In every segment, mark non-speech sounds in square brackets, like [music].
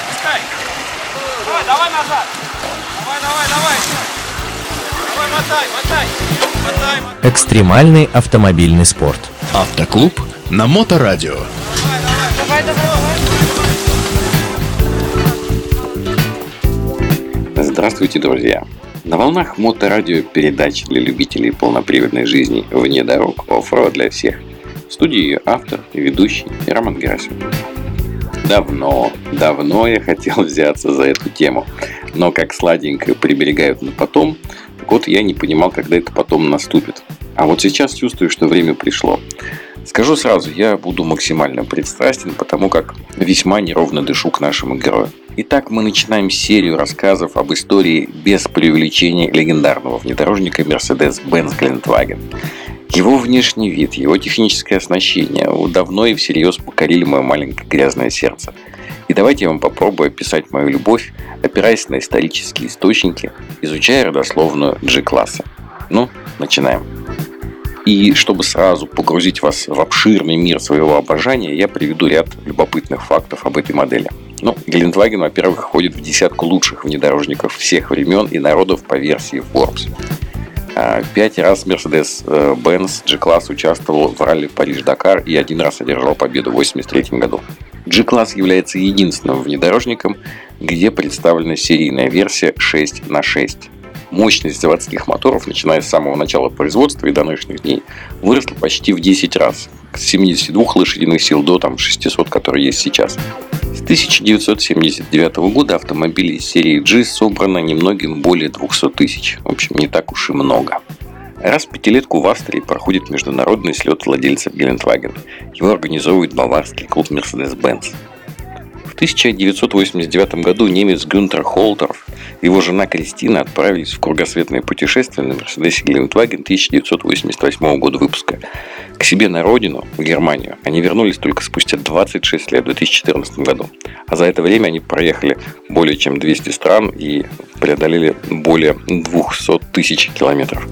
пускай, пускай. Давай, давай назад. Давай, давай, давай. Давай, мотай, мотай. Мотай, мотай. Экстремальный автомобильный спорт. Автоклуб на Моторадио. Давай, давай, давай. Здравствуйте, друзья! На волнах моторадио передач для любителей полноприводной жизни вне дорог оффроуд для всех. В студии ее автор и ведущий Роман Герасимов. Давно, давно я хотел [laughs] взяться за эту тему, но как сладенько приберегают на потом, так вот я не понимал, когда это потом наступит. А вот сейчас чувствую, что время пришло. Скажу сразу, я буду максимально предстрастен, потому как весьма неровно дышу к нашему герою. Итак, мы начинаем серию рассказов об истории без преувеличения легендарного внедорожника Mercedes-Benz Glentwagen. Его внешний вид, его техническое оснащение давно и всерьез покорили мое маленькое грязное сердце. И давайте я вам попробую описать мою любовь, опираясь на исторические источники, изучая родословную G-класса. Ну, начинаем. И чтобы сразу погрузить вас в обширный мир своего обожания, я приведу ряд любопытных фактов об этой модели. Ну, Гелендваген, во-первых, входит в десятку лучших внедорожников всех времен и народов по версии Forbes. А, пять раз Mercedes-Benz G-класс участвовал в ралли Париж-Дакар и один раз одержал победу в 1983 году. G-класс является единственным внедорожником, где представлена серийная версия 6 на 6 мощность заводских моторов, начиная с самого начала производства и до нынешних дней, выросла почти в 10 раз. С 72 лошадиных сил до там, 600, которые есть сейчас. С 1979 года автомобилей серии G собрано немногим более 200 тысяч. В общем, не так уж и много. Раз в пятилетку в Австрии проходит международный слет владельцев Гелендваген. Его организовывает баварский клуб Mercedes-Benz. 1989 году немец Гюнтер Холтеров и его жена Кристина отправились в кругосветное путешествие на Мерседесе Гелендваген 1988 года выпуска. К себе на родину, в Германию, они вернулись только спустя 26 лет, в 2014 году. А за это время они проехали более чем 200 стран и преодолели более 200 тысяч километров.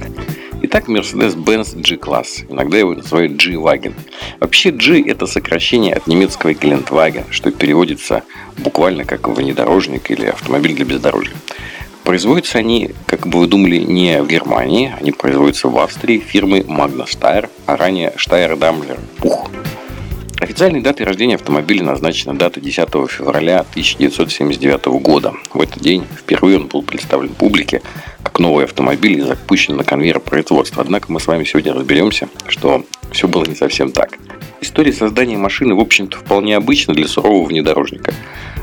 Итак, Mercedes-Benz G-класс. Иногда его называют G-Wagen. Вообще G – это сокращение от немецкого Geländewagen, что переводится буквально как внедорожник или автомобиль для бездорожья. Производятся они, как бы вы думали, не в Германии, они производятся в Австрии фирмой Magna Steyr, а ранее Steyr Daimler Puch. Официальной датой рождения автомобиля назначена дата 10 февраля 1979 года. В этот день впервые он был представлен публике как новый автомобиль и запущен на конвейер производства. Однако мы с вами сегодня разберемся, что все было не совсем так. История создания машины, в общем-то, вполне обычна для сурового внедорожника.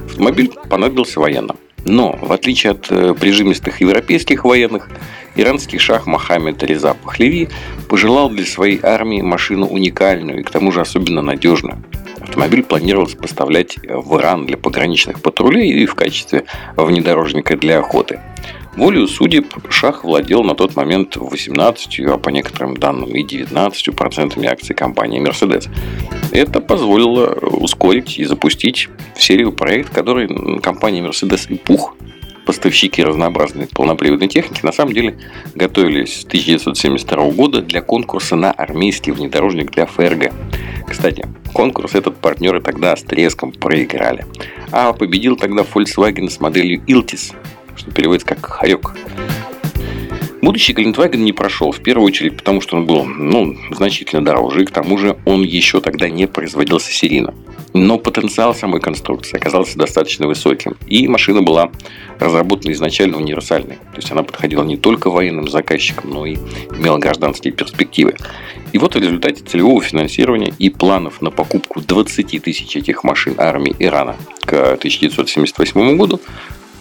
Автомобиль понадобился военным. Но, в отличие от э, прижимистых европейских военных, иранский шах Мохаммед Реза Пахлеви пожелал для своей армии машину уникальную и к тому же особенно надежную. Автомобиль планировалось поставлять в Иран для пограничных патрулей и в качестве внедорожника для охоты. Волею судеб Шах владел на тот момент 18, а по некоторым данным и 19 процентами акций компании Mercedes. Это позволило ускорить и запустить в серию проект, который компания Mercedes и Пух поставщики разнообразной полноприводной техники на самом деле готовились с 1972 года для конкурса на армейский внедорожник для ФРГ. Кстати, конкурс этот партнеры тогда с треском проиграли. А победил тогда Volkswagen с моделью Iltis, что переводится как «хорек». Будущий Гелендваген не прошел, в первую очередь потому, что он был ну, значительно дороже, и к тому же он еще тогда не производился серийно. Но потенциал самой конструкции оказался достаточно высоким, и машина была разработана изначально универсальной. То есть она подходила не только военным заказчикам, но и имела гражданские перспективы. И вот в результате целевого финансирования и планов на покупку 20 тысяч этих машин армии Ирана к 1978 году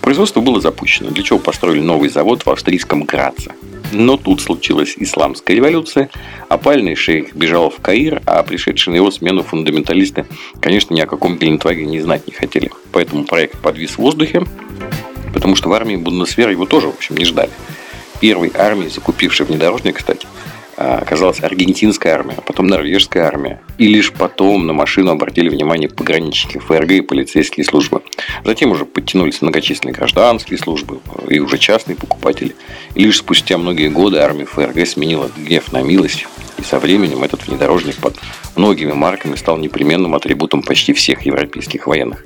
Производство было запущено, для чего построили новый завод в австрийском Граце. Но тут случилась исламская революция, опальный шейх бежал в Каир, а пришедшие на его смену фундаменталисты, конечно, ни о каком Гелендваге не знать не хотели. Поэтому проект подвис в воздухе, потому что в армии Бундесвера его тоже, в общем, не ждали. Первой армией, закупившей внедорожник, кстати, оказалась аргентинская армия, а потом норвежская армия. И лишь потом на машину обратили внимание пограничники ФРГ и полицейские службы. Затем уже подтянулись многочисленные гражданские службы и уже частные покупатели. И лишь спустя многие годы армия ФРГ сменила гнев на милость. И со временем этот внедорожник под многими марками стал непременным атрибутом почти всех европейских военных.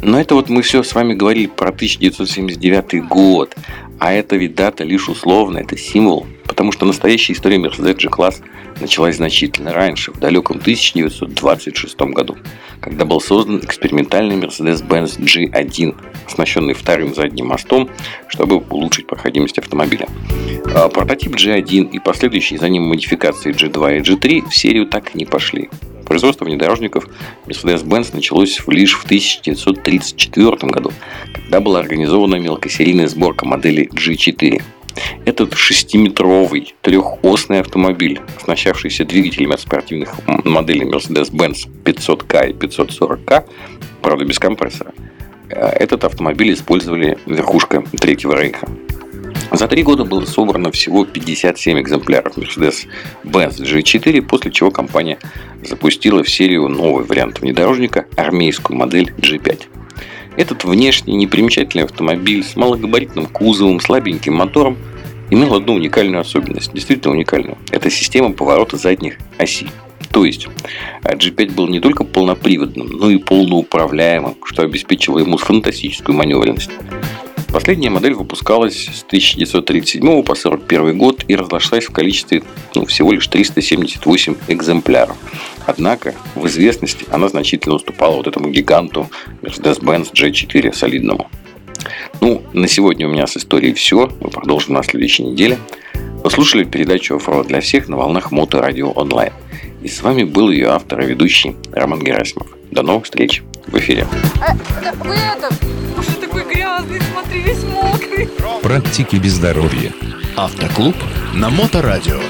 Но это вот мы все с вами говорили про 1979 год. А это ведь дата лишь условная, это символ. Потому что настоящая история Mercedes G-класс началась значительно раньше, в далеком 1926 году, когда был создан экспериментальный Mercedes-Benz G1, оснащенный вторым задним мостом, чтобы улучшить проходимость автомобиля. А прототип G1 и последующие за ним модификации G2 и G3 в серию так и не пошли. Производство внедорожников Mercedes-Benz началось лишь в 1934 году, когда была организована мелкосерийная сборка модели G4. Этот шестиметровый трехосный автомобиль, оснащавшийся двигателями от спортивных моделей Mercedes-Benz 500K и 540K, правда без компрессора, э, этот автомобиль использовали верхушка Третьего Рейха. За три года было собрано всего 57 экземпляров Mercedes-Benz G4, после чего компания запустила в серию новый вариант внедорожника, армейскую модель G5. Этот внешне непримечательный автомобиль с малогабаритным кузовом, слабеньким мотором имел одну уникальную особенность, действительно уникальную. Это система поворота задних осей. То есть G5 был не только полноприводным, но и полноуправляемым, что обеспечило ему фантастическую маневренность. Последняя модель выпускалась с 1937 по 1941 год и разошлась в количестве ну, всего лишь 378 экземпляров. Однако в известности она значительно уступала вот этому гиганту Mercedes-Benz G4 солидному. Ну, на сегодня у меня с историей все. Мы продолжим на следующей неделе. Вы слушали передачу «Оффроуд для всех» на волнах Моторадио онлайн. И с вами был ее автор и ведущий Роман Герасимов. До новых встреч в эфире. А, вы это, уже такой грязный, смотри, весь мокрый. Практики без здоровья. Автоклуб на Моторадио.